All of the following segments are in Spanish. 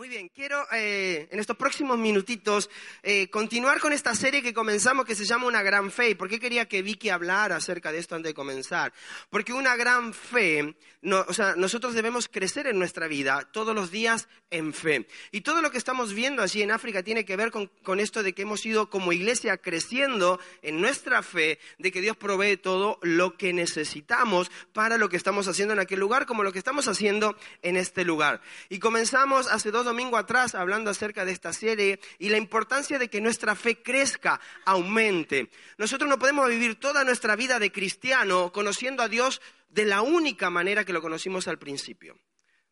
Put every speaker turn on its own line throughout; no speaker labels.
Muy bien, quiero eh, en estos próximos minutitos eh, continuar con esta serie que comenzamos que se llama Una gran fe. por qué quería que Vicky hablara acerca de esto antes de comenzar? Porque una gran fe, o sea, nosotros debemos crecer en nuestra vida todos los días en fe. Y todo lo que estamos viendo allí en África tiene que ver con, con esto de que hemos ido como iglesia creciendo en nuestra fe, de que Dios provee todo lo que necesitamos para lo que estamos haciendo en aquel lugar, como lo que estamos haciendo en este lugar. Y comenzamos hace dos domingo atrás hablando acerca de esta serie y la importancia de que nuestra fe crezca, aumente. Nosotros no podemos vivir toda nuestra vida de cristiano conociendo a Dios de la única manera que lo conocimos al principio.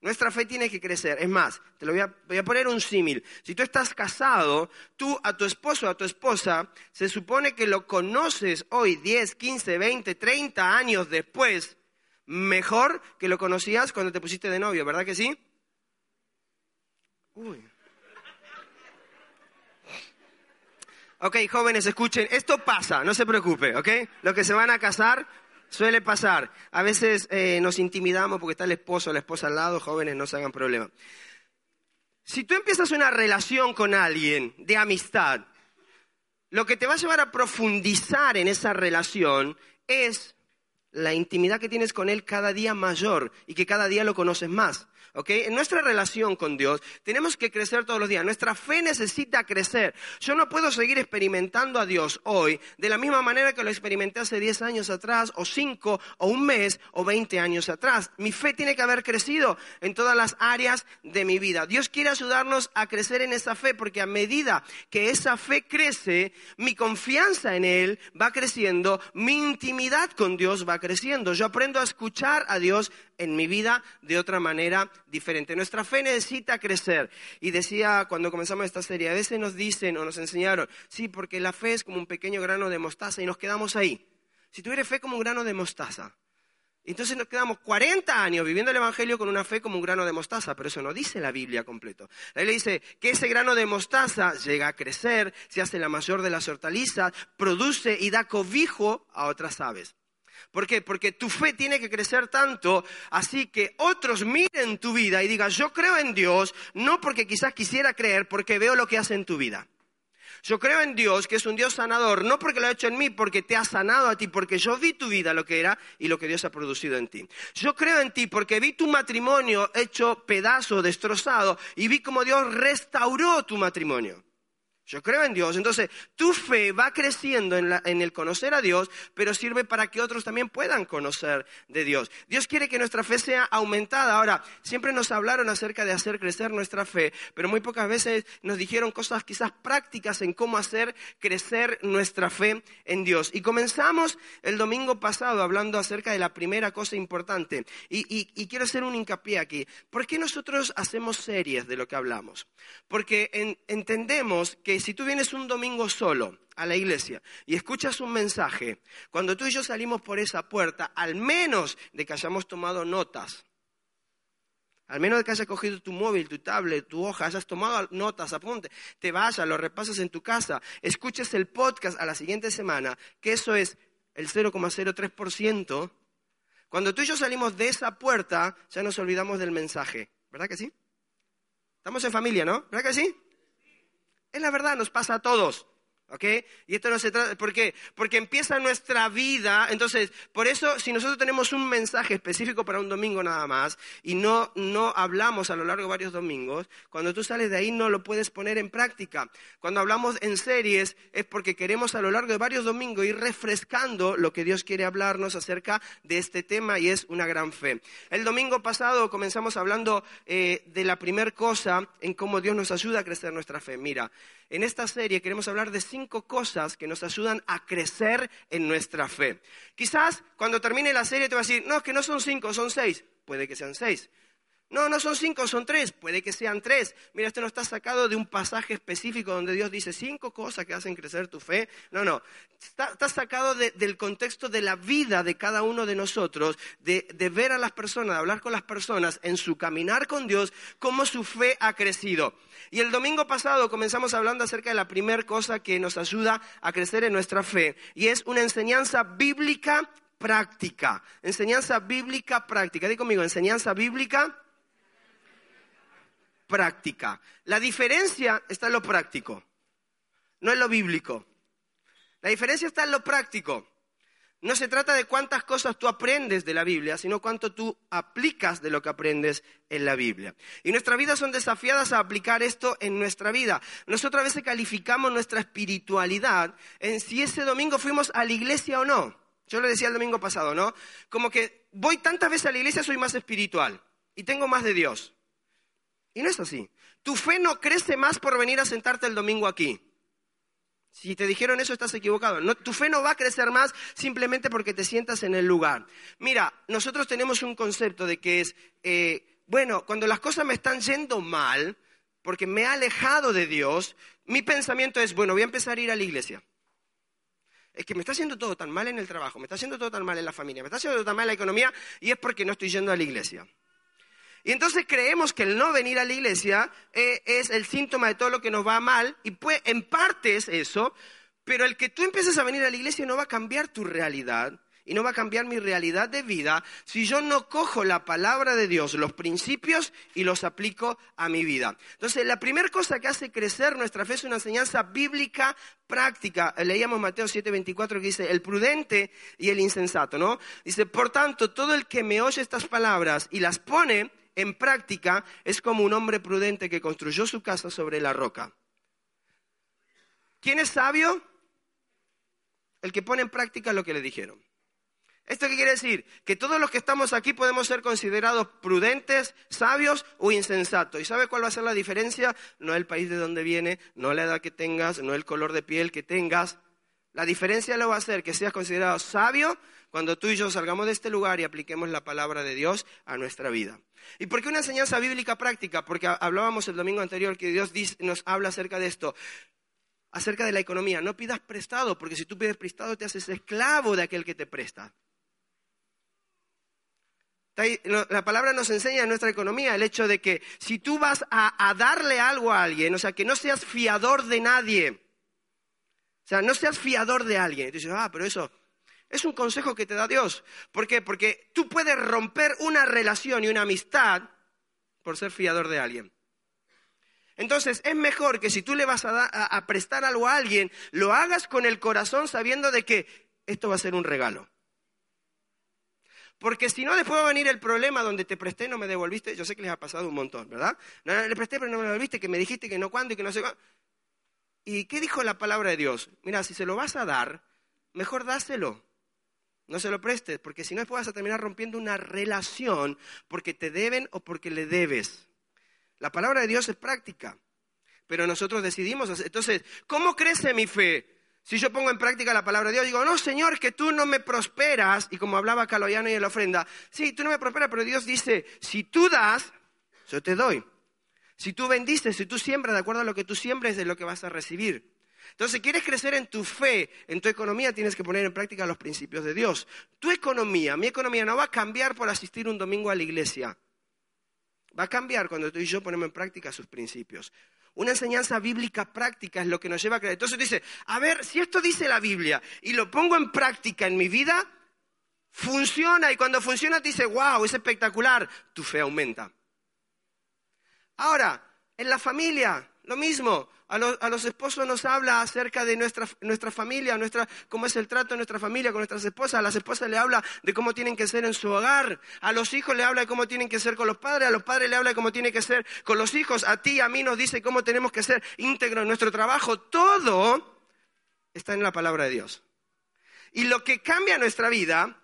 Nuestra fe tiene que crecer. Es más, te lo voy a, voy a poner un símil. Si tú estás casado, tú a tu esposo o a tu esposa, se supone que lo conoces hoy, 10, 15, 20, 30 años después, mejor que lo conocías cuando te pusiste de novio, ¿verdad que sí? Uy. Ok, jóvenes, escuchen, esto pasa, no se preocupe, ¿ok? Los que se van a casar suele pasar. A veces eh, nos intimidamos porque está el esposo o la esposa al lado, jóvenes, no se hagan problema. Si tú empiezas una relación con alguien de amistad, lo que te va a llevar a profundizar en esa relación es la intimidad que tienes con Él cada día mayor y que cada día lo conoces más. En nuestra relación con Dios tenemos que crecer todos los días. Nuestra fe necesita crecer. Yo no puedo seguir experimentando a Dios hoy de la misma manera que lo experimenté hace 10 años atrás, o 5, o un mes, o 20 años atrás. Mi fe tiene que haber crecido en todas las áreas de mi vida. Dios quiere ayudarnos a crecer en esa fe porque a medida que esa fe crece, mi confianza en Él va creciendo, mi intimidad con Dios va creciendo. Yo aprendo a escuchar a Dios en mi vida de otra manera diferente. Nuestra fe necesita crecer. Y decía cuando comenzamos esta serie, a veces nos dicen o nos enseñaron, sí, porque la fe es como un pequeño grano de mostaza y nos quedamos ahí. Si tuviera fe como un grano de mostaza. Entonces nos quedamos 40 años viviendo el Evangelio con una fe como un grano de mostaza, pero eso no dice la Biblia completo. La Biblia dice que ese grano de mostaza llega a crecer, se hace la mayor de las hortalizas, produce y da cobijo a otras aves. ¿Por qué? Porque tu fe tiene que crecer tanto así que otros miren tu vida y digan, yo creo en Dios, no porque quizás quisiera creer, porque veo lo que hace en tu vida. Yo creo en Dios, que es un Dios sanador, no porque lo ha hecho en mí, porque te ha sanado a ti, porque yo vi tu vida lo que era y lo que Dios ha producido en ti. Yo creo en ti porque vi tu matrimonio hecho pedazo, destrozado, y vi cómo Dios restauró tu matrimonio. Yo creo en Dios. Entonces, tu fe va creciendo en, el conocer a Dios, pero sirve para que otros también puedan conocer de Dios. Dios quiere que nuestra fe sea aumentada. Ahora, siempre nos hablaron acerca de hacer crecer nuestra fe, pero muy pocas veces nos dijeron cosas quizás prácticas en cómo hacer crecer nuestra fe en Dios. Y comenzamos el domingo pasado hablando acerca de la primera cosa importante. Y, quiero hacer un hincapié aquí. ¿Por qué nosotros hacemos series de lo que hablamos? Porque entendemos que si tú vienes un domingo solo a la iglesia y escuchas un mensaje, cuando tú y yo salimos por esa puerta, al menos de que hayamos tomado notas, al menos de que hayas cogido tu móvil, tu tablet, tu hoja, hayas tomado notas, apunte, te vayas, lo repasas en tu casa, escuches el podcast a la siguiente semana, que eso es el 0,03%, cuando tú y yo salimos de esa puerta, ya nos olvidamos del mensaje. ¿Verdad que sí? Estamos en familia, ¿no? ¿Verdad que sí? Es la verdad, nos pasa a todos. ¿Ok? Y esto no se trata, ¿por qué? Porque empieza nuestra vida, entonces, por eso, si nosotros tenemos un mensaje específico para un domingo nada más, y no, no hablamos a lo largo de varios domingos, cuando tú sales de ahí no lo puedes poner en práctica. Cuando hablamos en series, es porque queremos a lo largo de varios domingos ir refrescando lo que Dios quiere hablarnos acerca de este tema, y es una gran fe. El domingo pasado comenzamos hablando eh, de la primera cosa en cómo Dios nos ayuda a crecer nuestra fe. Mira, en esta serie queremos hablar de cinco cosas que nos ayudan a crecer en nuestra fe. Quizás cuando termine la serie te va a decir, no, es que no son cinco, son seis. Puede que sean seis. No, no son cinco, son tres. Puede que sean tres. Mira, esto no está sacado de un pasaje específico donde Dios dice cinco cosas que hacen crecer tu fe. No, no. Está, sacado del contexto de la vida de cada uno de nosotros, de, ver a las personas, de hablar con las personas en su caminar con Dios, cómo su fe ha crecido. Y el domingo pasado comenzamos hablando acerca de la primera cosa que nos ayuda a crecer en nuestra fe. Y es una enseñanza bíblica práctica. Enseñanza bíblica práctica. Dí conmigo, enseñanza bíblica práctica. La diferencia está en lo práctico, no en lo bíblico. La diferencia está en lo práctico. No se trata de cuántas cosas tú aprendes de la Biblia, sino cuánto tú aplicas de lo que aprendes en la Biblia. Y nuestras vidas son desafiadas a aplicar esto en nuestra vida. Nosotros a veces calificamos nuestra espiritualidad en si ese domingo fuimos a la iglesia o no. Yo lo decía el domingo pasado, ¿no? Como que voy tantas veces a la iglesia, soy más espiritual y tengo más de Dios. Y no es así. Tu fe no crece más por venir a sentarte el domingo aquí. Si te dijeron eso, estás equivocado. tu fe no va a crecer más simplemente porque te sientas en el lugar. Mira, nosotros tenemos un concepto de que es, eh, bueno, cuando las cosas me están yendo mal, porque me he alejado de Dios, mi pensamiento es, bueno, voy a empezar a ir a la iglesia. Es que me está haciendo todo tan mal en el trabajo, me está haciendo todo tan mal en la familia, me está haciendo todo tan mal en la economía y es porque no estoy yendo a la iglesia. Y entonces creemos que el no venir a la iglesia eh, es el síntoma de todo lo que nos va mal, y pues, en parte es eso, pero el que tú empieces a venir a la iglesia no va a cambiar tu realidad y no va a cambiar mi realidad de vida si yo no cojo la palabra de Dios, los principios y los aplico a mi vida. Entonces, la primera cosa que hace crecer nuestra fe es una enseñanza bíblica práctica. Leíamos Mateo 7:24 que dice, el prudente y el insensato, ¿no? Dice, por tanto, todo el que me oye estas palabras y las pone en práctica es como un hombre prudente que construyó su casa sobre la roca. ¿Quién es sabio? El que pone en práctica lo que le dijeron. ¿Esto qué quiere decir? Que todos los que estamos aquí podemos ser considerados prudentes, sabios o insensatos. ¿Y sabe cuál va a ser la diferencia? No el país de donde viene, no la edad que tengas, no el color de piel que tengas. La diferencia lo va a ser que seas considerado sabio cuando tú y yo salgamos de este lugar y apliquemos la palabra de Dios a nuestra vida. ¿Y por qué una enseñanza bíblica práctica? Porque hablábamos el domingo anterior que Dios nos habla acerca de esto, acerca de la economía. No pidas prestado, porque si tú pides prestado te haces esclavo de aquel que te presta. La palabra nos enseña en nuestra economía el hecho de que si tú vas a, a darle algo a alguien, o sea, que no seas fiador de nadie, sea, no seas fiador de alguien. Y tú dices, ah, pero eso, es un consejo que te da Dios. ¿Por qué? Porque tú puedes romper una relación y una amistad por ser fiador de alguien. Entonces, es mejor que si tú le vas a, prestar algo a alguien, lo hagas con el corazón sabiendo de que esto va a ser un regalo. Porque si no, después va a venir el problema donde te presté no me devolviste. Yo sé que les ha pasado un montón, ¿verdad? No, le presté pero no me devolviste, que me dijiste que no cuándo y que no sé cuándo. ¿Y qué dijo la palabra de Dios? Mira, si se lo vas a dar, mejor dáselo. No se lo prestes, porque si no después vas terminar rompiendo una relación porque te deben o porque le debes. La palabra de Dios es práctica, pero nosotros decidimos. Entonces, ¿cómo crece mi fe? Si yo pongo en práctica la palabra de Dios, digo, no, Señor, que tú no me prosperas, y como hablaba Caloyano y en la ofrenda, sí, tú no me prosperas, pero Dios dice, si tú das, yo te doy. Si tú bendices, si tú siembras, de acuerdo a lo que tú siembres, es lo que vas a recibir. Entonces, si quieres crecer en tu fe, en tu economía, tienes que poner en práctica los principios de Dios. Tu economía, mi economía, no va a cambiar por asistir un domingo a la iglesia. Va a cambiar cuando tú y yo ponemos en práctica sus principios. Una enseñanza bíblica práctica es lo que nos lleva a creer. Entonces dice, a ver, si esto dice la Biblia y lo pongo en práctica en mi vida, funciona y cuando funciona te dice, wow, es espectacular, tu fe aumenta. Ahora, en la familia, lo mismo. A los, esposos nos habla acerca de nuestra, nuestra familia, nuestra, cómo es el trato de nuestra familia con nuestras esposas. A las esposas le habla de cómo tienen que ser en su hogar. A los hijos le habla de cómo tienen que ser con los padres. A los padres le habla de cómo tienen que ser con los hijos. A ti, a mí nos dice cómo tenemos que ser íntegros en nuestro trabajo. Todo está en la palabra de Dios. Y lo que cambia nuestra vida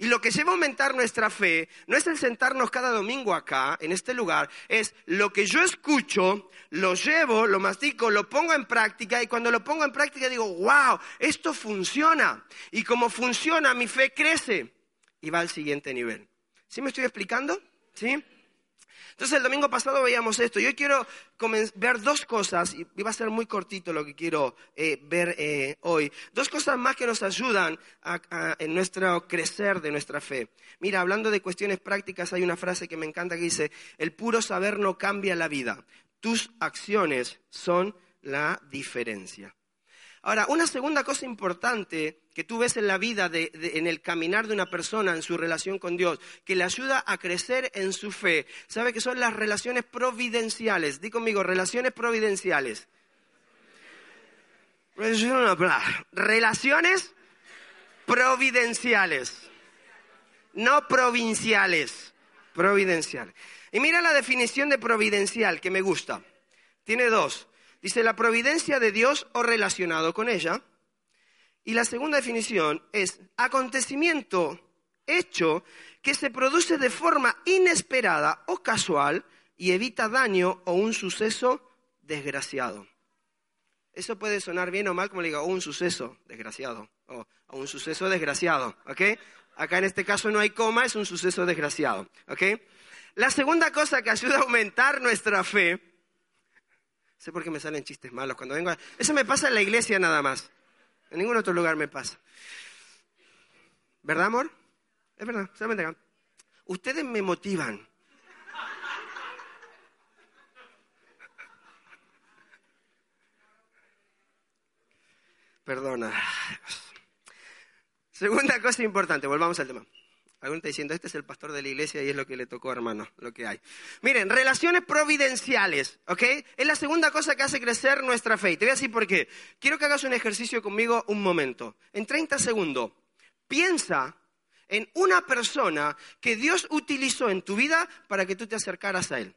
y lo que lleva a aumentar nuestra fe no es el sentarnos cada domingo acá, en este lugar, es lo que yo escucho, lo llevo, lo mastico, lo pongo en práctica y cuando lo pongo en práctica digo, wow, esto funciona. Y como funciona, mi fe crece y va al siguiente nivel. ¿Sí me estoy explicando? ¿Sí? Entonces el domingo pasado veíamos esto. Yo quiero ver dos cosas, y va a ser muy cortito lo que quiero eh, ver eh, hoy. Dos cosas más que nos ayudan en nuestro crecer de nuestra fe. Mira, hablando de cuestiones prácticas, hay una frase que me encanta que dice, el puro saber no cambia la vida. Tus acciones son la diferencia. Ahora, una segunda cosa importante que tú ves en la vida, en el caminar de una persona, en su relación con Dios, que le ayuda a crecer en su fe, sabe que son las relaciones providenciales. Di conmigo, relaciones providenciales. Relaciones providenciales, no provinciales, providenciales. Y mira la definición de providencial que me gusta. Tiene dos. Dice la providencia de Dios o relacionado con ella. Y la segunda definición es acontecimiento hecho que se produce de forma inesperada o casual y evita daño o un suceso desgraciado. Eso puede sonar bien o mal, como le digo, un suceso desgraciado, o, un suceso desgraciado, ¿ok? Acá en este caso no hay coma, es un suceso desgraciado, ¿ok? La segunda cosa que ayuda a aumentar nuestra fe, sé por qué me salen chistes malos cuando vengo, a... eso me pasa en la iglesia nada más, en ningún otro lugar me pasa. ¿Verdad, amor? Es verdad, solamente. Ustedes me motivan. Perdona. Segunda cosa importante, volvamos al tema. Alguno está diciendo, este es el pastor de la iglesia y es lo que le tocó, hermano, lo que hay. Miren, relaciones providenciales, ¿ok? Es la segunda cosa que hace crecer nuestra fe. te voy a decir por qué. Quiero que hagas un ejercicio conmigo un momento. En 30 segundos, piensa en una persona que Dios utilizó en tu vida para que tú te acercaras a Él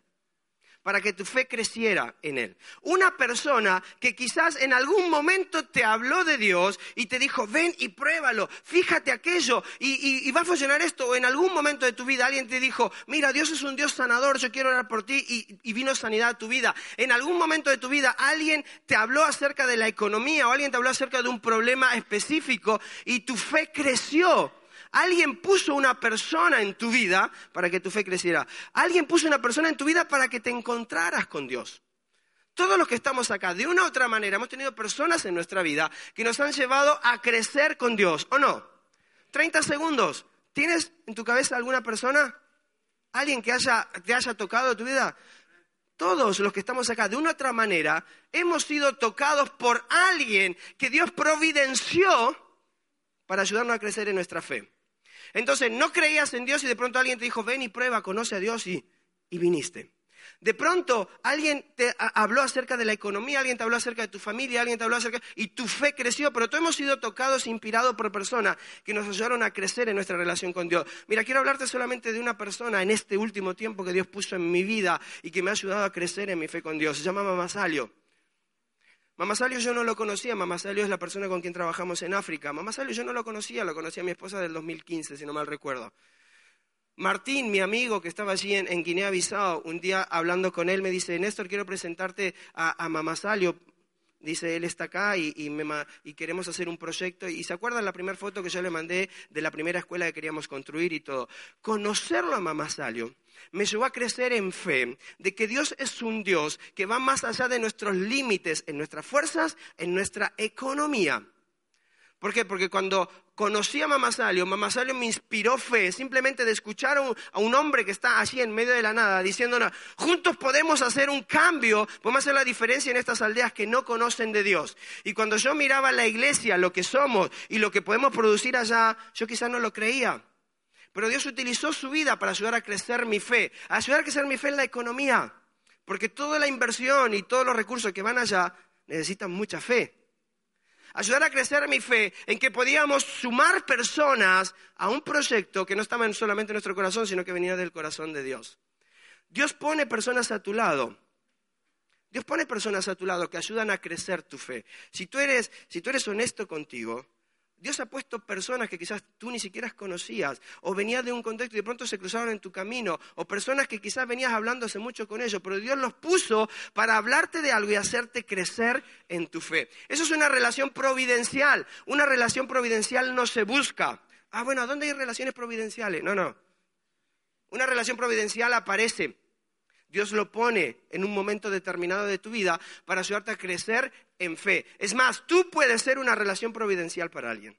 para que tu fe creciera en Él. Una persona que quizás en algún momento te habló de Dios y te dijo, ven y pruébalo, fíjate aquello y, va a funcionar esto. En algún momento de tu vida alguien te dijo, mira, Dios es un Dios sanador, yo quiero orar por ti y, y vino sanidad a tu vida. En algún momento de tu vida alguien te habló acerca de la economía o alguien te habló acerca de un problema específico y tu fe creció Alguien puso una persona en tu vida para que tu fe creciera. Alguien puso una persona en tu vida para que te encontraras con Dios. Todos los que estamos acá, de una u otra manera, hemos tenido personas en nuestra vida que nos han llevado a crecer con Dios, ¿o no? 30 segundos. ¿Tienes en tu cabeza alguna persona? ¿Alguien que haya, te haya tocado tu vida? Todos los que estamos acá, de una u otra manera, hemos sido tocados por alguien que Dios providenció para ayudarnos a crecer en nuestra fe. Entonces no creías en Dios y de pronto alguien te dijo, ven y prueba, conoce a Dios y, viniste. De pronto alguien te habló acerca de la economía, alguien te habló acerca de tu familia, alguien te habló acerca y tu fe creció, pero todos hemos sido tocados, inspirados por personas que nos ayudaron a crecer en nuestra relación con Dios. Mira, quiero hablarte solamente de una persona en este último tiempo que Dios puso en mi vida y que me ha ayudado a crecer en mi fe con Dios. Se llama Mamasalio. Mamá Salio yo no lo conocía, Mamá Salio es la persona con quien trabajamos en África. Mamá Salio yo no lo conocía, lo conocía mi esposa del 2015, si no mal recuerdo. Martín, mi amigo que estaba allí en, Guinea-Bissau, un día hablando con él me dice, Néstor, quiero presentarte a, a Mamá Salio. Dice, él está acá y, y, queremos hacer un proyecto. Y se acuerdan la primera foto que yo le mandé de la primera escuela que queríamos construir y todo. Conocerlo a Mamá Salio me llevó a crecer en fe de que Dios es un Dios que va más allá de nuestros límites, en nuestras fuerzas, en nuestra economía. ¿Por qué? Porque cuando conocí a Mamá Salio, Mamá Salio me inspiró fe, simplemente de escuchar a un, hombre que está allí en medio de la nada, diciéndonos, juntos podemos hacer un cambio, podemos hacer la diferencia en estas aldeas que no conocen de Dios. Y cuando yo miraba la iglesia, lo que somos y lo que podemos producir allá, yo quizás no lo creía. Pero Dios utilizó su vida para ayudar a crecer mi fe, a ayudar a crecer mi fe en la economía. Porque toda la inversión y todos los recursos que van allá necesitan mucha fe. Ayudar a crecer mi fe en que podíamos sumar personas a un proyecto que no estaba solamente en nuestro corazón, sino que venía del corazón de Dios. Dios pone personas a tu lado. Dios pone personas a tu lado que ayudan a crecer tu fe. Si tú eres, si tú eres honesto contigo, Dios ha puesto personas que quizás tú ni siquiera conocías, o venías de un contexto y de pronto se cruzaron en tu camino, o personas que quizás venías hablando hace mucho con ellos, pero Dios los puso para hablarte de algo y hacerte crecer en tu fe. Eso es una relación providencial. Una relación providencial no se busca. Ah, bueno, ¿dónde hay relaciones providenciales? No, no. Una relación providencial aparece. Dios lo pone en un momento determinado de tu vida para ayudarte a crecer en fe. Es más, tú puedes ser una relación providencial para alguien.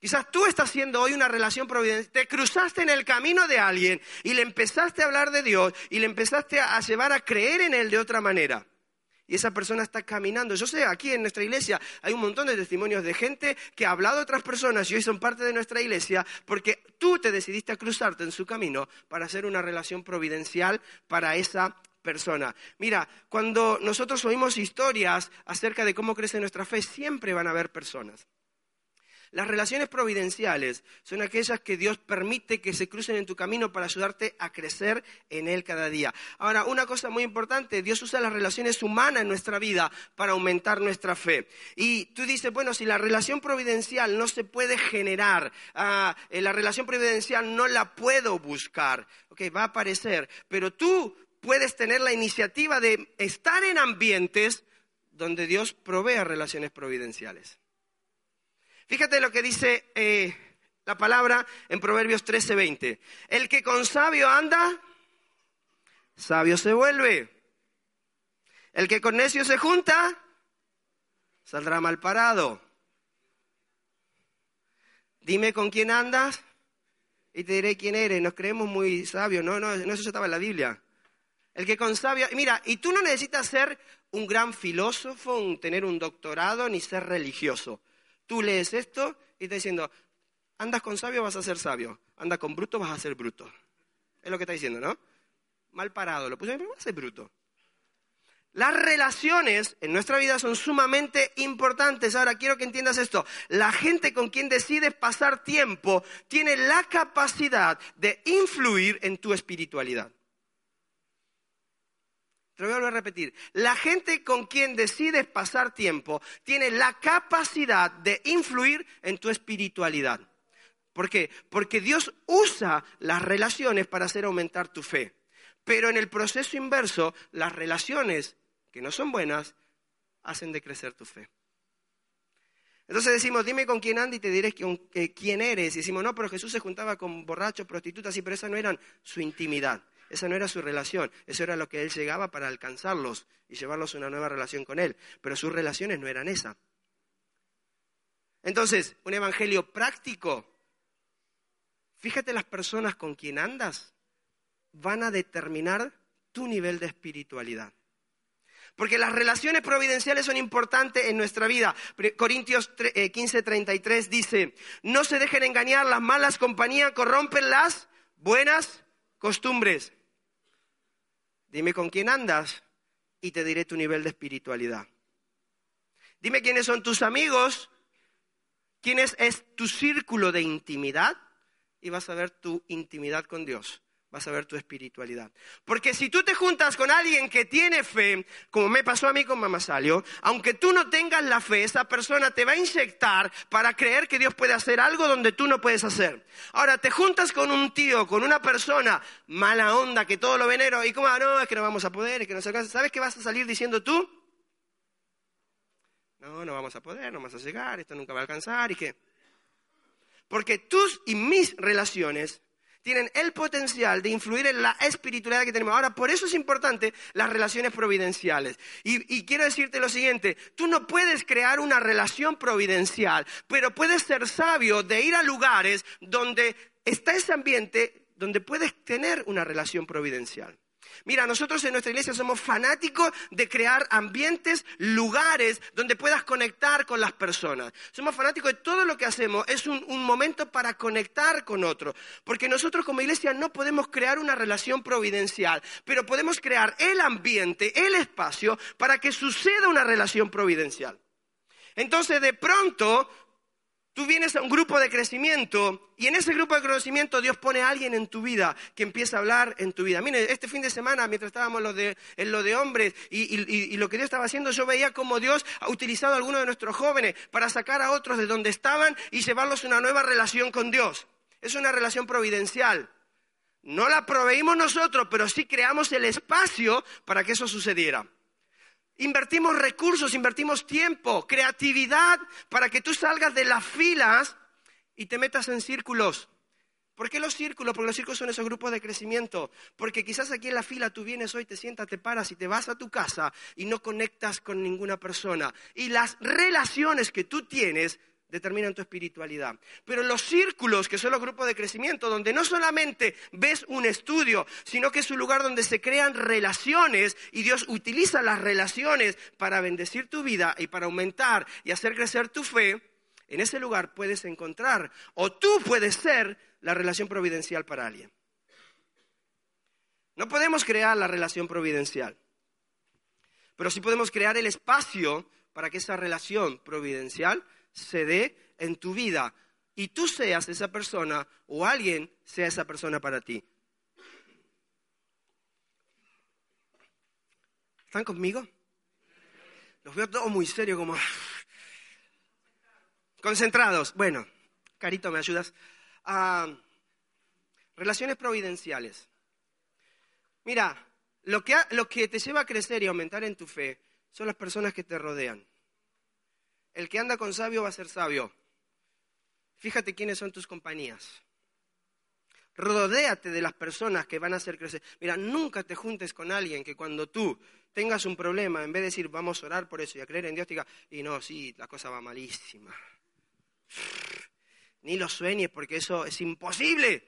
Quizás tú estás haciendo hoy una relación providencial. Te cruzaste en el camino de alguien y le empezaste a hablar de Dios y le empezaste a llevar a creer en Él de otra manera. Y esa persona está caminando. Yo sé, aquí en nuestra iglesia hay un montón de testimonios de gente que ha hablado a otras personas y hoy son parte de nuestra iglesia porque tú te decidiste a cruzarte en su camino para hacer una relación providencial para esa persona. Mira, cuando nosotros oímos historias acerca de cómo crece nuestra fe, siempre van a haber personas las relaciones providenciales son aquellas que Dios permite que se crucen en tu camino para ayudarte a crecer en Él cada día. Ahora, una cosa muy importante, Dios usa las relaciones humanas en nuestra vida para aumentar nuestra fe. Y tú dices, bueno, si la relación providencial no se puede generar, ah, eh, la relación providencial no la puedo buscar, ok, va a aparecer, pero tú puedes tener la iniciativa de estar en ambientes donde Dios provea relaciones providenciales. Fíjate lo que dice eh, la palabra en Proverbios 13:20. El que con sabio anda, sabio se vuelve. El que con necio se junta, saldrá mal parado. Dime con quién andas y te diré quién eres. Nos creemos muy sabios. No, no, no, eso estaba en la Biblia. El que con sabio. Mira, y tú no necesitas ser un gran filósofo, tener un doctorado, ni ser religioso. Tú lees esto y está diciendo, andas con sabio vas a ser sabio, andas con bruto vas a ser bruto. Es lo que está diciendo, ¿no? Mal parado, lo puse, pero vas a ser bruto. Las relaciones en nuestra vida son sumamente importantes. Ahora quiero que entiendas esto. La gente con quien decides pasar tiempo tiene la capacidad de influir en tu espiritualidad. Te lo voy a volver a repetir. La gente con quien decides pasar tiempo tiene la capacidad de influir en tu espiritualidad. ¿Por qué? Porque Dios usa las relaciones para hacer aumentar tu fe. Pero en el proceso inverso, las relaciones que no son buenas hacen decrecer tu fe. Entonces decimos, dime con quién anda y te diré quién eres. Y decimos, no, pero Jesús se juntaba con borrachos, prostitutas, sí, pero esa no era su intimidad. Esa no era su relación, eso era lo que él llegaba para alcanzarlos y llevarlos a una nueva relación con él. Pero sus relaciones no eran esa. Entonces, un evangelio práctico. Fíjate las personas con quien andas van a determinar tu nivel de espiritualidad. Porque las relaciones providenciales son importantes en nuestra vida. Corintios 15:33 eh, dice, no se dejen engañar, las malas compañías corrompen las buenas costumbres. Dime con quién andas y te diré tu nivel de espiritualidad. Dime quiénes son tus amigos, quién es, tu círculo de intimidad y vas a ver tu intimidad con Dios vas a ver tu espiritualidad. Porque si tú te juntas con alguien que tiene fe, como me pasó a mí con Mamá Salio, aunque tú no tengas la fe, esa persona te va a inyectar para creer que Dios puede hacer algo donde tú no puedes hacer. Ahora, te juntas con un tío, con una persona mala onda, que todo lo venero, y como, ah, no, es que no vamos a poder, es que no se alcanza. ¿Sabes qué vas a salir diciendo tú? No, no vamos a poder, no vamos a llegar, esto nunca va a alcanzar, y qué. Porque tus y mis relaciones tienen el potencial de influir en la espiritualidad que tenemos. Ahora, por eso es importante las relaciones providenciales. Y, quiero decirte lo siguiente, tú no puedes crear una relación providencial, pero puedes ser sabio de ir a lugares donde está ese ambiente donde puedes tener una relación providencial. Mira, nosotros en nuestra iglesia somos fanáticos de crear ambientes, lugares donde puedas conectar con las personas. Somos fanáticos de todo lo que hacemos. Es un, momento para conectar con otros. Porque nosotros como iglesia no podemos crear una relación providencial, pero podemos crear el ambiente, el espacio para que suceda una relación providencial. Entonces, de pronto, Tú vienes a un grupo de crecimiento y en ese grupo de crecimiento Dios pone a alguien en tu vida que empieza a hablar en tu vida. Mire, este fin de semana, mientras estábamos en lo de hombres y, lo que Dios estaba haciendo, yo veía cómo Dios ha utilizado a algunos de nuestros jóvenes para sacar a otros de donde estaban y llevarlos a una nueva relación con Dios. Es una relación providencial. No la proveímos nosotros, pero sí creamos el espacio para que eso sucediera. Invertimos recursos, invertimos tiempo, creatividad para que tú salgas de las filas y te metas en círculos. ¿Por qué los círculos? Porque los círculos son esos grupos de crecimiento. Porque quizás aquí en la fila tú vienes hoy, te sientas, te paras y te vas a tu casa y no conectas con ninguna persona. Y las relaciones que tú tienes determinan tu espiritualidad. Pero los círculos, que son los grupos de crecimiento, donde no solamente ves un estudio, sino que es un lugar donde se crean relaciones y Dios utiliza las relaciones para bendecir tu vida y para aumentar y hacer crecer tu fe, en ese lugar puedes encontrar o tú puedes ser la relación providencial para alguien. No podemos crear la relación providencial, pero sí podemos crear el espacio para que esa relación providencial se dé en tu vida y tú seas esa persona o alguien sea esa persona para ti. ¿Están conmigo? Los veo todos muy serios, como concentrados. Bueno, Carito, ¿me ayudas? Ah, relaciones providenciales. Mira, lo que, lo que te lleva a crecer y aumentar en tu fe son las personas que te rodean. El que anda con sabio va a ser sabio. Fíjate quiénes son tus compañías. Rodéate de las personas que van a hacer crecer. Mira, nunca te juntes con alguien que cuando tú tengas un problema, en vez de decir vamos a orar por eso y a creer en Dios, te diga, y no, sí, la cosa va malísima. Ni lo sueñes porque eso es imposible.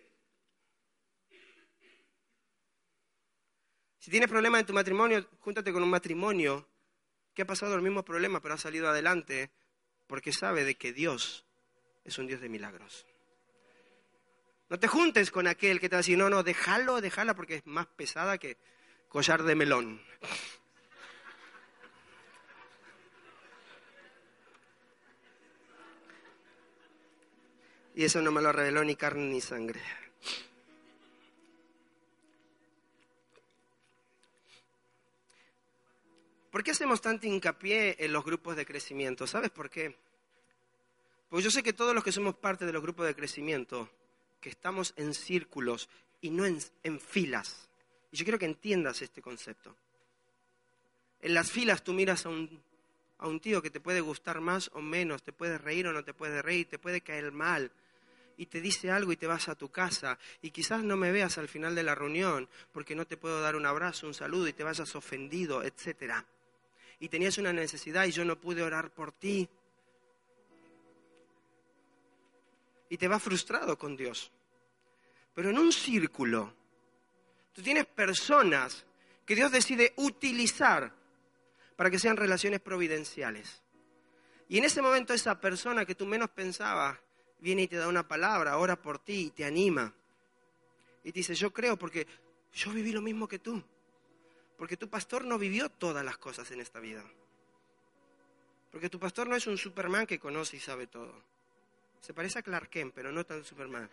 Si tienes problemas en tu matrimonio, júntate con un matrimonio que ha pasado el mismo problema pero ha salido adelante porque sabe de que Dios es un Dios de milagros. No te juntes con aquel que te va a decir, no, no, déjalo, déjala porque es más pesada que collar de melón. Y eso no me lo reveló ni carne ni sangre. ¿Por qué hacemos tanto hincapié en los grupos de crecimiento? ¿Sabes por qué? Porque yo sé que todos los que somos parte de los grupos de crecimiento, que estamos en círculos y no en, filas. Y yo quiero que entiendas este concepto. En las filas tú miras a un, a un tío que te puede gustar más o menos, te puede reír o no te puede reír, te puede caer mal, y te dice algo y te vas a tu casa y quizás no me veas al final de la reunión porque no te puedo dar un abrazo, un saludo y te vayas ofendido, etcétera y tenías una necesidad y yo no pude orar por ti. Y te vas frustrado con Dios. Pero en un círculo, tú tienes personas que Dios decide utilizar para que sean relaciones providenciales. Y en ese momento esa persona que tú menos pensabas viene y te da una palabra, ora por ti y te anima. Y te dice, yo creo porque yo viví lo mismo que tú. Porque tu pastor no vivió todas las cosas en esta vida. Porque tu pastor no es un Superman que conoce y sabe todo. Se parece a Clark Kent, pero no tan Superman.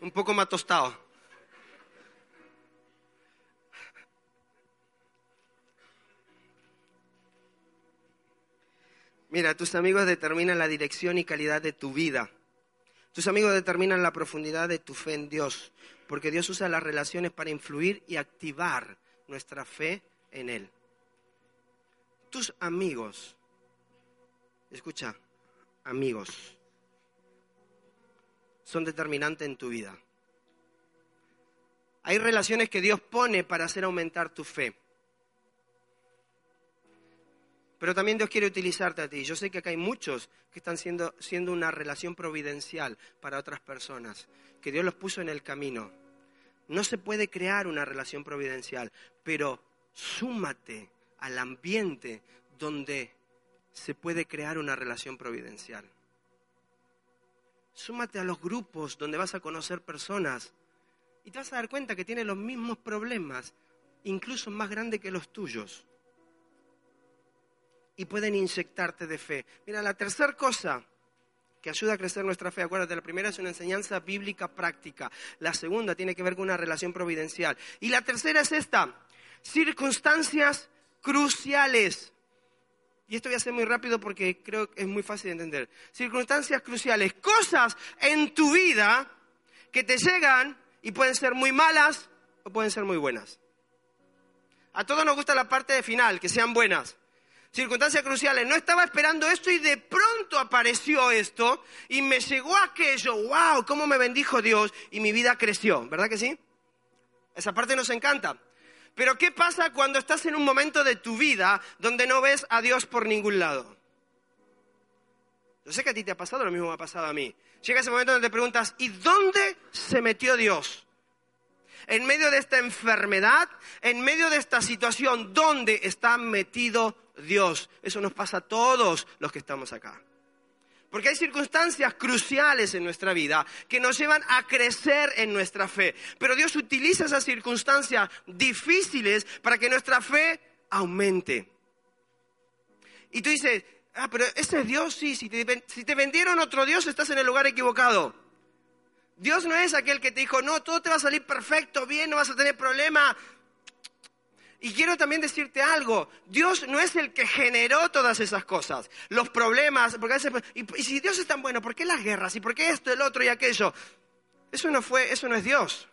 Un poco más tostado. Mira, tus amigos determinan la dirección y calidad de tu vida. Tus amigos determinan la profundidad de tu fe en Dios, porque Dios usa las relaciones para influir y activar nuestra fe en Él. Tus amigos, escucha, amigos, son determinantes en tu vida. Hay relaciones que Dios pone para hacer aumentar tu fe. Pero también Dios quiere utilizarte a ti. Yo sé que acá hay muchos que están siendo, siendo una relación providencial para otras personas, que Dios los puso en el camino. No se puede crear una relación providencial, pero súmate al ambiente donde se puede crear una relación providencial. Súmate a los grupos donde vas a conocer personas y te vas a dar cuenta que tienen los mismos problemas, incluso más grandes que los tuyos y pueden inyectarte de fe. Mira, la tercera cosa que ayuda a crecer nuestra fe, acuérdate, la primera es una enseñanza bíblica práctica, la segunda tiene que ver con una relación providencial y la tercera es esta, circunstancias cruciales. Y esto voy a hacer muy rápido porque creo que es muy fácil de entender. Circunstancias cruciales, cosas en tu vida que te llegan y pueden ser muy malas o pueden ser muy buenas. A todos nos gusta la parte de final, que sean buenas circunstancias cruciales. No estaba esperando esto y de pronto apareció esto y me llegó aquello. ¡Wow! ¿Cómo me bendijo Dios? Y mi vida creció. ¿Verdad que sí? Esa parte nos encanta. Pero ¿qué pasa cuando estás en un momento de tu vida donde no ves a Dios por ningún lado? Yo sé que a ti te ha pasado, lo mismo me ha pasado a mí. Llega ese momento donde te preguntas, ¿y dónde se metió Dios? En medio de esta enfermedad, en medio de esta situación, ¿dónde está metido Dios? Eso nos pasa a todos los que estamos acá. Porque hay circunstancias cruciales en nuestra vida que nos llevan a crecer en nuestra fe. Pero Dios utiliza esas circunstancias difíciles para que nuestra fe aumente. Y tú dices, ah, pero ese es Dios, sí, si te, si te vendieron otro Dios estás en el lugar equivocado. Dios no es aquel que te dijo, no, todo te va a salir perfecto, bien, no vas a tener problema. Y quiero también decirte algo, Dios no es el que generó todas esas cosas, los problemas, porque a veces, y, si Dios es tan bueno, ¿por qué las guerras? ¿Y por qué esto, el otro y aquello? Eso no fue, eso no es Dios.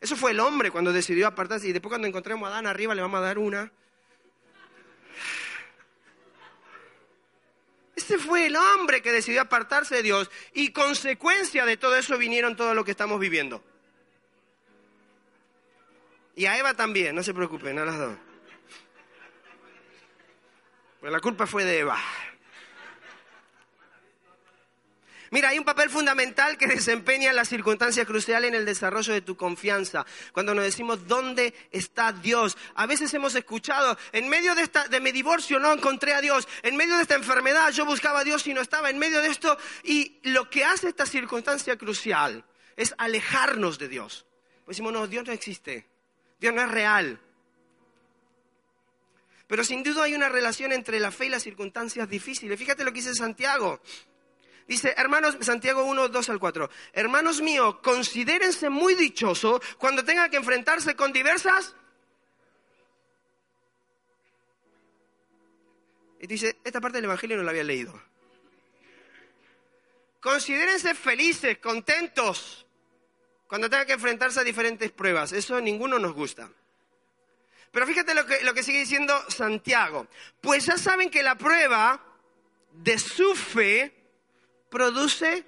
Eso fue el hombre cuando decidió apartarse y después cuando encontremos a Adán arriba le vamos a dar una. Ese fue el hombre que decidió apartarse de Dios y consecuencia de todo eso vinieron todo lo que estamos viviendo. Y a Eva también, no se preocupen, a las dos. Pues la culpa fue de Eva. Mira, hay un papel fundamental que desempeña las circunstancias cruciales en el desarrollo de tu confianza. Cuando nos decimos, ¿dónde está Dios? A veces hemos escuchado, en medio de, esta, de mi divorcio no encontré a Dios, en medio de esta enfermedad yo buscaba a Dios y no estaba, en medio de esto. Y lo que hace esta circunstancia crucial es alejarnos de Dios. Pues decimos, no, Dios no existe. Dios no es real. Pero sin duda hay una relación entre la fe y las circunstancias difíciles. Fíjate lo que dice Santiago. Dice, hermanos, Santiago 1, 2 al 4. Hermanos míos, considérense muy dichosos cuando tengan que enfrentarse con diversas. Y dice, esta parte del Evangelio no la había leído. Considérense felices, contentos, cuando tengan que enfrentarse a diferentes pruebas. Eso ninguno nos gusta. Pero fíjate lo que, lo que sigue diciendo Santiago. Pues ya saben que la prueba de su fe produce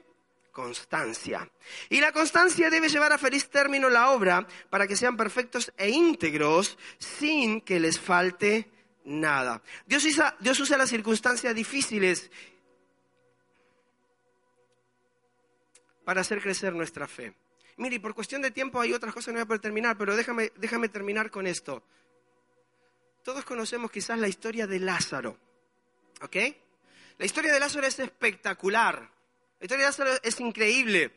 constancia. Y la constancia debe llevar a feliz término la obra para que sean perfectos e íntegros sin que les falte nada. Dios usa, Dios usa las circunstancias difíciles para hacer crecer nuestra fe. Mire, por cuestión de tiempo hay otras cosas que no voy a poder terminar, pero déjame, déjame terminar con esto. Todos conocemos quizás la historia de Lázaro, ¿ok? La historia de Lázaro es espectacular. La historia de Lázaro es increíble.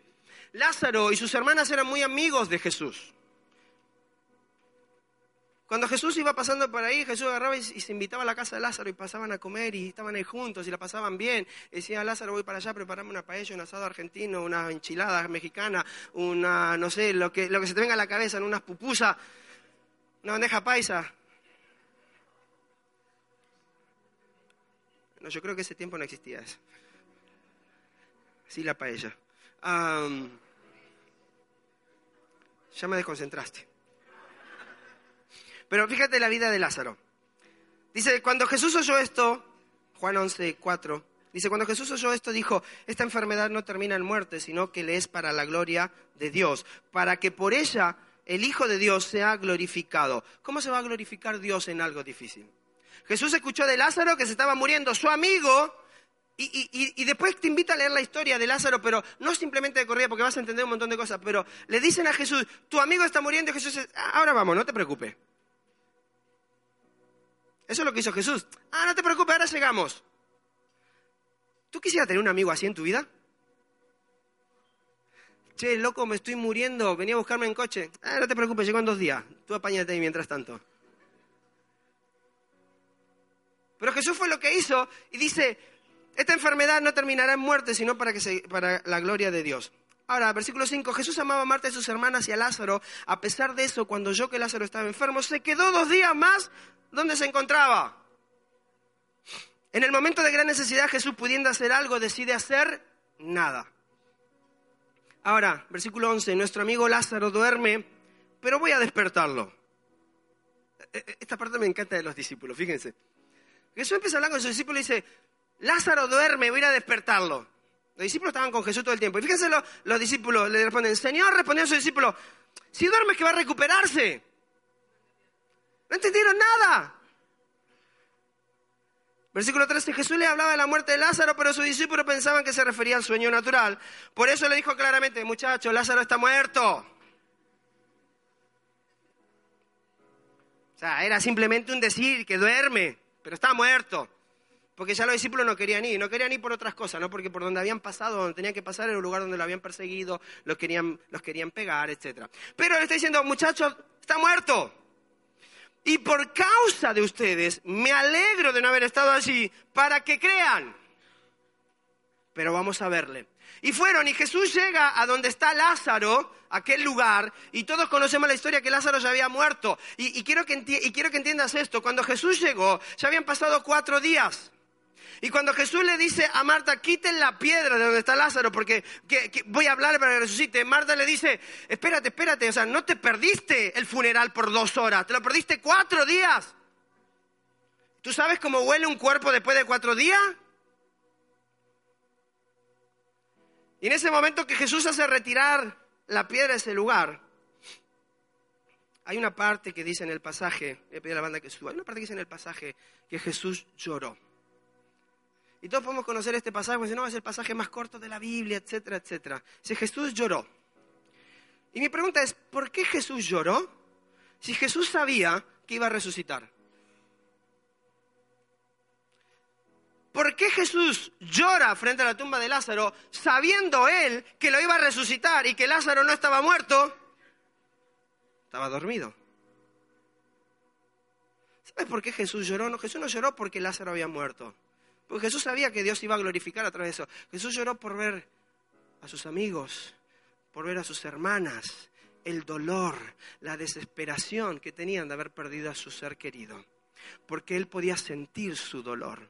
Lázaro y sus hermanas eran muy amigos de Jesús. Cuando Jesús iba pasando por ahí, Jesús agarraba y, se invitaba a la casa de Lázaro y pasaban a comer y estaban ahí juntos y la pasaban bien. decía, Lázaro, voy para allá, preparame una paella, un asado argentino, una enchilada mexicana, una, no sé, lo que, lo que se te venga a la cabeza, unas pupusas, una bandeja paisa. No, yo creo que ese tiempo no existía eso. Sí, la paella. ya me desconcentraste. Pero fíjate la vida de Lázaro. Dice, cuando Jesús oyó esto, Juan 11, 4, dice, cuando Jesús oyó esto, dijo, esta enfermedad no termina en muerte, sino que le es para la gloria de Dios, para que por ella el Hijo de Dios sea glorificado. ¿Cómo se va a glorificar Dios en algo difícil? Jesús escuchó de Lázaro que se estaba muriendo, su amigo, y, después te invita a leer la historia de Lázaro, pero no simplemente de corrida porque vas a entender un montón de cosas, pero le dicen a Jesús, tu amigo está muriendo y Jesús dice, ah, ahora vamos, no te preocupes. Eso es lo que hizo Jesús. Ah, no te preocupes, ahora llegamos. ¿Tú quisieras tener un amigo así en tu vida? Che, loco, me estoy muriendo, venía a buscarme en coche. Ah, no te preocupes, llego en dos días. Tú apáñate ahí mientras tanto. Pero Jesús fue lo que hizo y dice, esta enfermedad no terminará en muerte, sino para, que para la gloria de Dios. Ahora, versículo 5, Jesús amaba a Marta y sus hermanas y a Lázaro. A pesar de eso, cuando oyó que Lázaro estaba enfermo, se quedó dos días más donde se encontraba. En el momento de gran necesidad, Jesús pudiendo hacer algo, decide hacer nada. Ahora, versículo 11, nuestro amigo Lázaro duerme, pero voy a despertarlo. E, e, esta parte me encanta de los discípulos, fíjense. Jesús empieza a hablar con sus discípulos y dice, Lázaro duerme, voy a ir a despertarlo. Los discípulos estaban con Jesús todo el tiempo. Y fíjense, los, discípulos le responden, Señor, respondió a su discípulo, si duerme que va a recuperarse. No entendieron nada. Versículo 13, Jesús le hablaba de la muerte de Lázaro, pero sus discípulos pensaban que se refería al sueño natural. Por eso le dijo claramente, muchachos, Lázaro está muerto. O sea, era simplemente un decir que duerme, pero está muerto. Porque ya los discípulos no querían ir, no querían ir por otras cosas, no porque por donde habían pasado, donde tenían que pasar, era un lugar donde lo habían perseguido, los querían, los querían pegar, etc. Pero le está diciendo, muchachos, está muerto. Y por causa de ustedes, me alegro de no haber estado allí para que crean. Pero vamos a verle. Y fueron, y Jesús llega a donde está Lázaro, aquel lugar, y todos conocemos la historia que Lázaro ya había muerto. Y, quiero, que y quiero que entiendas esto, cuando Jesús llegó, ya habían pasado cuatro días. Y cuando Jesús le dice a Marta, quiten la piedra de donde está Lázaro, porque voy a hablar para que resucite, Marta le dice, espérate, espérate, o sea, no te perdiste el funeral por dos horas, te lo perdiste cuatro días. ¿Tú sabes cómo huele un cuerpo después de cuatro días? Y en ese momento que Jesús hace retirar la piedra de ese lugar, hay una parte que dice en el pasaje, le pido a la banda que suba, hay una parte que dice en el pasaje que Jesús lloró. Y todos podemos conocer este pasaje, porque no, es el pasaje más corto de la Biblia, etcétera, etcétera. Si Jesús lloró. Y mi pregunta es, ¿por qué Jesús lloró? Si Jesús sabía que iba a resucitar. ¿Por qué Jesús llora frente a la tumba de Lázaro sabiendo él que lo iba a resucitar y que Lázaro no estaba muerto? Estaba dormido. ¿Sabes por qué Jesús lloró? No, Jesús no lloró porque Lázaro había muerto. Porque Jesús sabía que Dios iba a glorificar a través de eso. Jesús lloró por ver a sus amigos, por ver a sus hermanas, el dolor, la desesperación que tenían de haber perdido a su ser querido. Porque él podía sentir su dolor.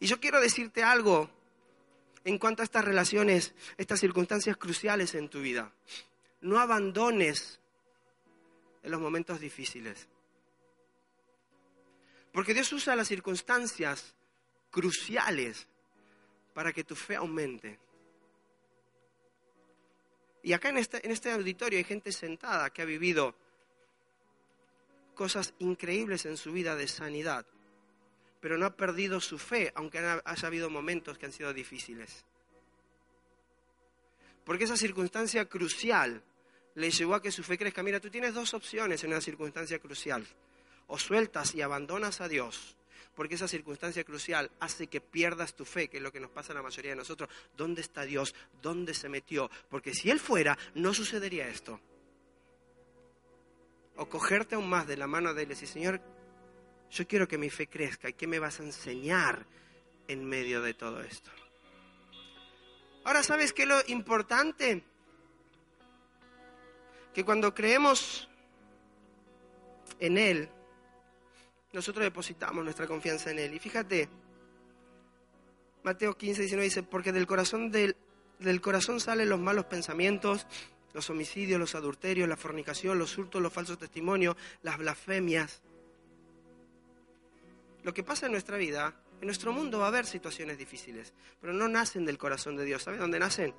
Y yo quiero decirte algo en cuanto a estas relaciones, estas circunstancias cruciales en tu vida. No abandones en los momentos difíciles. Porque Dios usa las circunstancias cruciales para que tu fe aumente. Y acá en este, en este auditorio hay gente sentada que ha vivido cosas increíbles en su vida de sanidad, pero no ha perdido su fe, aunque haya habido momentos que han sido difíciles. Porque esa circunstancia crucial le llevó a que su fe crezca. Mira, tú tienes dos opciones en una circunstancia crucial. O sueltas y abandonas a Dios, porque esa circunstancia crucial hace que pierdas tu fe, que es lo que nos pasa a la mayoría de nosotros. ¿Dónde está Dios? ¿Dónde se metió? Porque si Él fuera, no sucedería esto. O cogerte aún más de la mano de Él y decir, Señor, yo quiero que mi fe crezca qué me vas a enseñar en medio de todo esto. Ahora, ¿sabes qué es lo importante? Que cuando creemos en Él, nosotros depositamos nuestra confianza en Él. Y fíjate, Mateo 15, 19 dice, porque del corazón, del, del corazón salen los malos pensamientos, los homicidios, los adulterios, la fornicación, los hurtos, los falsos testimonios, las blasfemias. Lo que pasa en nuestra vida, en nuestro mundo va a haber situaciones difíciles, pero no nacen del corazón de Dios. ¿Sabes dónde nacen?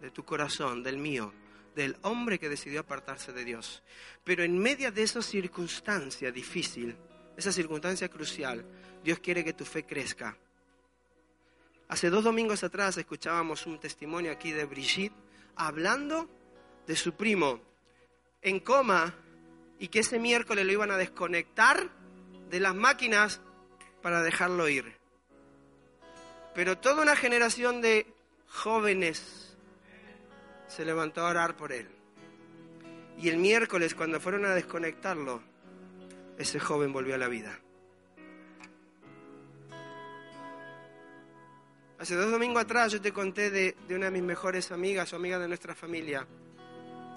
De tu corazón, del mío del hombre que decidió apartarse de Dios. Pero en medio de esa circunstancia difícil, esa circunstancia crucial, Dios quiere que tu fe crezca. Hace dos domingos atrás escuchábamos un testimonio aquí de Brigitte hablando de su primo en coma y que ese miércoles lo iban a desconectar de las máquinas para dejarlo ir. Pero toda una generación de jóvenes se levantó a orar por él. Y el miércoles, cuando fueron a desconectarlo, ese joven volvió a la vida. Hace dos domingos atrás yo te conté de, una de mis mejores amigas o amigas de nuestra familia.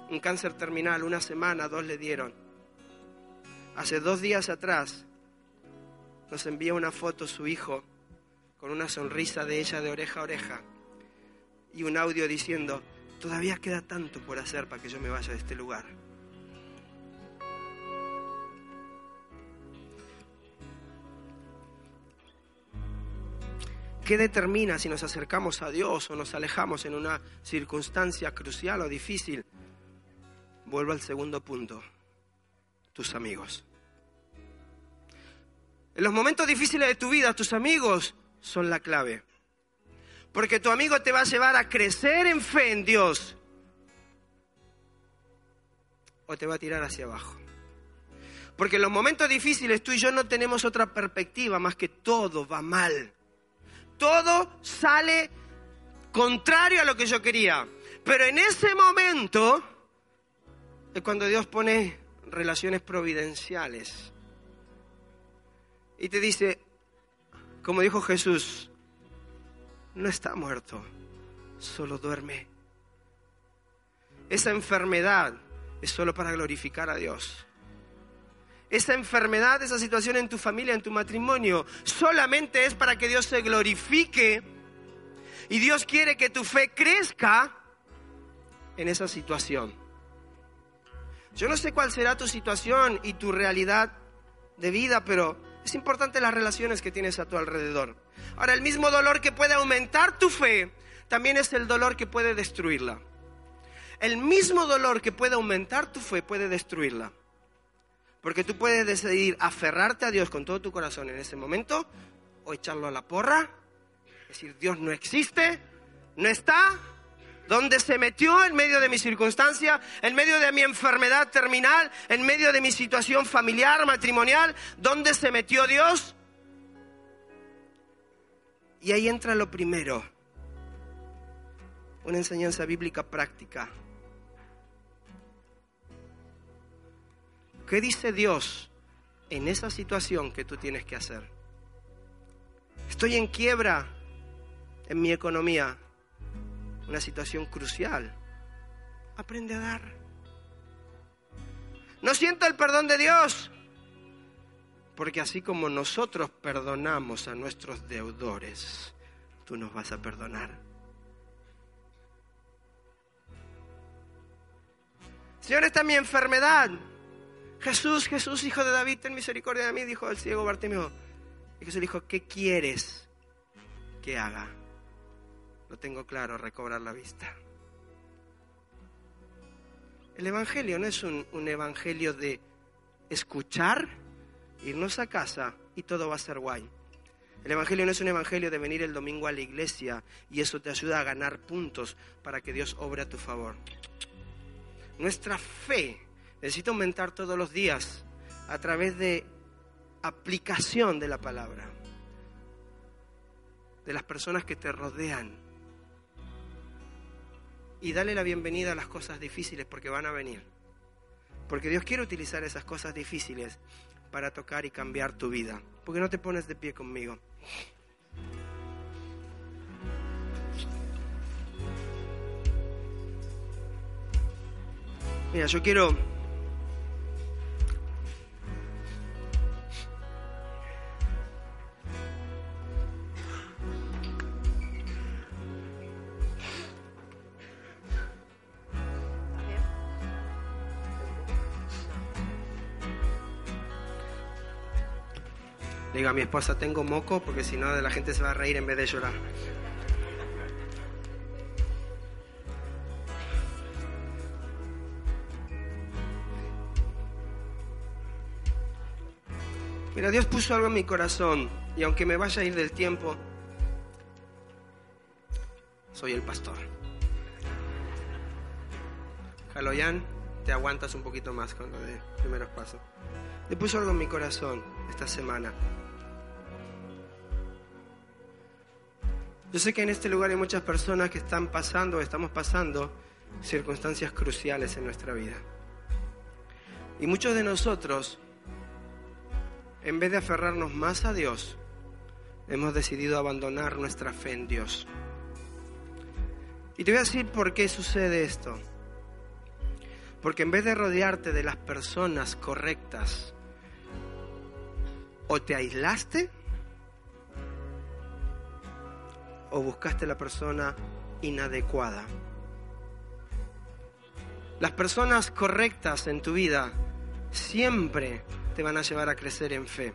Un cáncer terminal, una semana, dos le dieron. Hace dos días atrás nos envía una foto su hijo con una sonrisa de ella de oreja a oreja y un audio diciendo, Todavía queda tanto por hacer para que yo me vaya de este lugar. ¿Qué determina si nos acercamos a Dios o nos alejamos en una circunstancia crucial o difícil? Vuelvo al segundo punto. tus amigos. En los momentos difíciles de tu vida, tus amigos son la clave. Porque tu amigo te va a llevar a crecer en fe en Dios. O te va a tirar hacia abajo. Porque en los momentos difíciles tú y yo no tenemos otra perspectiva más que todo va mal. Todo sale contrario a lo que yo quería. Pero en ese momento es cuando Dios pone relaciones providenciales. Y te dice, como dijo Jesús, no está muerto, solo duerme. Esa enfermedad es solo para glorificar a Dios. Esa enfermedad, esa situación en tu familia, en tu matrimonio, solamente es para que Dios se glorifique. Y Dios quiere que tu fe crezca en esa situación. Yo no sé cuál será tu situación y tu realidad de vida, pero es importante las relaciones que tienes a tu alrededor. Ahora, el mismo dolor que puede aumentar tu fe, también es el dolor que puede destruirla. El mismo dolor que puede aumentar tu fe puede destruirla. Porque tú puedes decidir aferrarte a Dios con todo tu corazón en ese momento o echarlo a la porra, decir, Dios no existe, no está, ¿Dónde se metió en medio de mi circunstancia, en medio de mi enfermedad terminal, en medio de mi situación familiar, matrimonial? ¿Dónde se metió Dios? Y ahí entra lo primero, una enseñanza bíblica práctica. ¿Qué dice Dios en esa situación que tú tienes que hacer? Estoy en quiebra en mi economía, una situación crucial. Aprende a dar. No siento el perdón de Dios, porque así como nosotros perdonamos a nuestros deudores, tú nos vas a perdonar. Señor, esta es mi enfermedad. Jesús, Jesús, hijo de David, ten misericordia de mí, dijo el ciego Bartimeo. Y Jesús dijo, ¿qué quieres que haga? Lo tengo claro, recobrar la vista. El Evangelio no es un, Evangelio de escuchar, irnos a casa y todo va a ser guay. El Evangelio no es un Evangelio de venir el domingo a la iglesia y eso te ayuda a ganar puntos para que Dios obre a tu favor. Nuestra fe necesita aumentar todos los días a través de aplicación de la palabra, de las personas que te rodean, y dale la bienvenida a las cosas difíciles porque van a venir. Porque Dios quiere utilizar esas cosas difíciles para tocar y cambiar tu vida. Porque no te pones de pie conmigo. Mira, yo quiero digo a mi esposa, tengo moco, porque si no la gente se va a reír en vez de llorar. Mira, Dios puso algo en mi corazón y aunque me vaya a ir del tiempo, soy el pastor. Jaloyan, te aguantas un poquito más con lo de primeros pasos. Le puso algo en mi corazón esta semana. Yo sé que en este lugar hay muchas personas que están pasando, estamos pasando circunstancias cruciales en nuestra vida. Y muchos de nosotros, en vez de aferrarnos más a Dios, hemos decidido abandonar nuestra fe en Dios. Y te voy a decir por qué sucede esto. Porque en vez de rodearte de las personas correctas, o te aislaste, o buscaste la persona inadecuada. Las personas correctas en tu vida siempre te van a llevar a crecer en fe.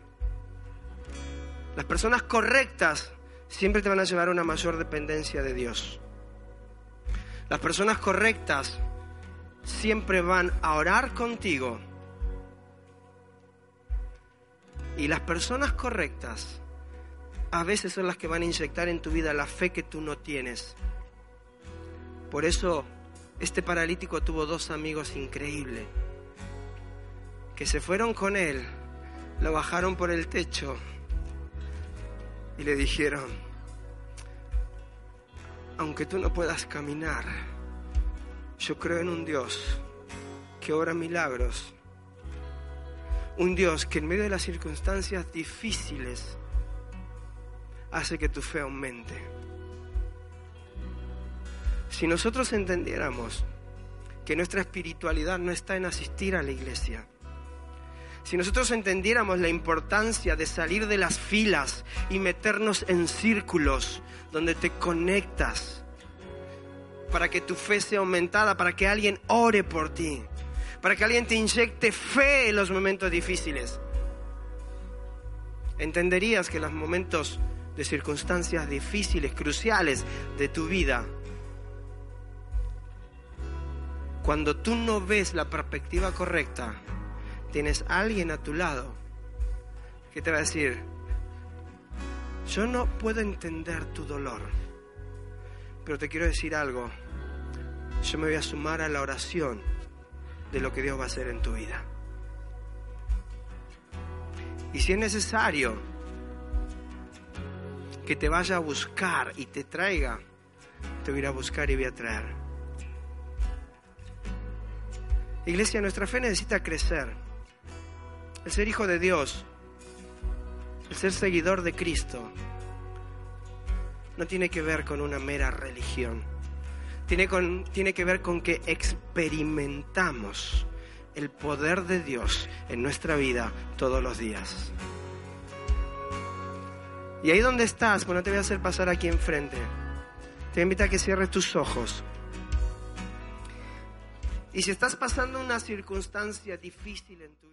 Las personas correctas siempre te van a llevar a una mayor dependencia de Dios. Las personas correctas siempre van a orar contigo Y las personas correctas a veces son las que van a inyectar en tu vida la fe que tú no tienes. Por eso este paralítico tuvo dos amigos increíbles que se fueron con él, lo bajaron por el techo y le dijeron, aunque tú no puedas caminar, yo creo en un Dios que obra milagros, un Dios que en medio de las circunstancias difíciles hace que tu fe aumente. Si nosotros entendiéramos que nuestra espiritualidad no está en asistir a la iglesia, si nosotros entendiéramos la importancia de salir de las filas y meternos en círculos donde te conectas para que tu fe sea aumentada, para que alguien ore por ti, para que alguien te inyecte fe en los momentos difíciles, entenderías que los momentos de circunstancias difíciles, cruciales de tu vida, cuando tú no ves la perspectiva correcta, tienes alguien a tu lado que te va a decir, yo no puedo entender tu dolor, pero te quiero decir algo, yo me voy a sumar a la oración de lo que Dios va a hacer en tu vida. Y si es necesario que te vaya a buscar y te traiga, te voy a buscar y voy a traer. Iglesia, nuestra fe necesita crecer. El ser hijo de Dios, el ser seguidor de Cristo, no tiene que ver con una mera religión. Tiene, con, tiene que ver con que experimentamos el poder de Dios en nuestra vida todos los días. Y ahí donde estás, bueno, te voy a hacer pasar aquí enfrente. Te invito a que cierres tus ojos. Y si estás pasando una circunstancia difícil en tu